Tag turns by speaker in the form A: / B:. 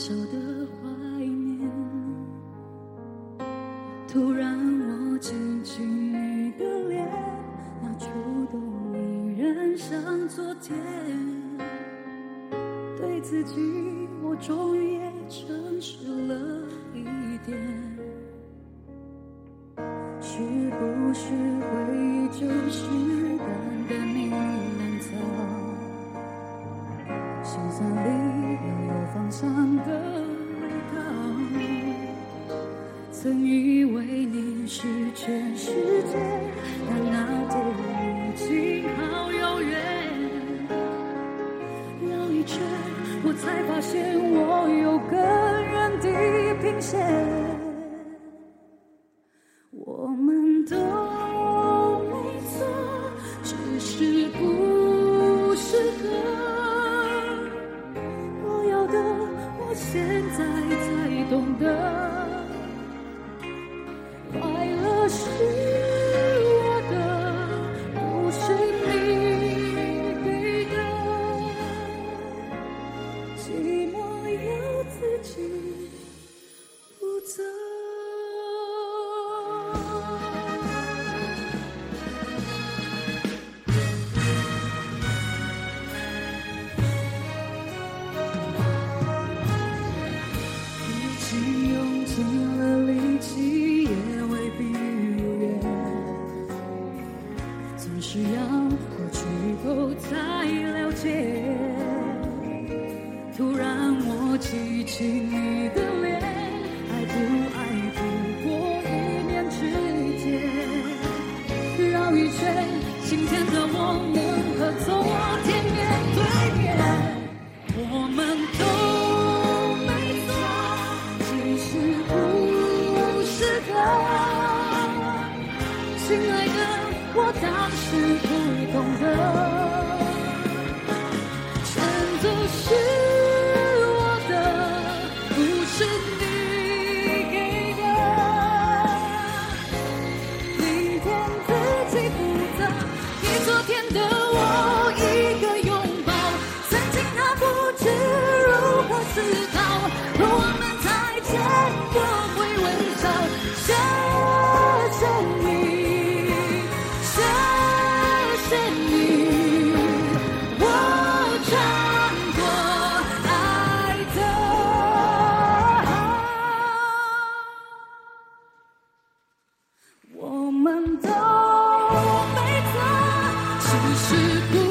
A: 小小的怀念。突然我记起你的脸那触动依然像昨天。对自己我终于也诚实了一点。是不是回忆就是心酸里又有芳香的味道。曾以为你是全世界，但那天已经好遥远。绕一圈，我才发现我有更远地平线。我们都没错，只是只要过去后才了解。突然我记起你的脸，爱不爱不过一念之间。绕一圈，今天的我们和昨天面对面。我们都没错，只是不适合。亲爱的，是不懂得，选择是我的，不是你给的。明天自己负责，给昨天的我一个拥抱。曾经他不知如何思是不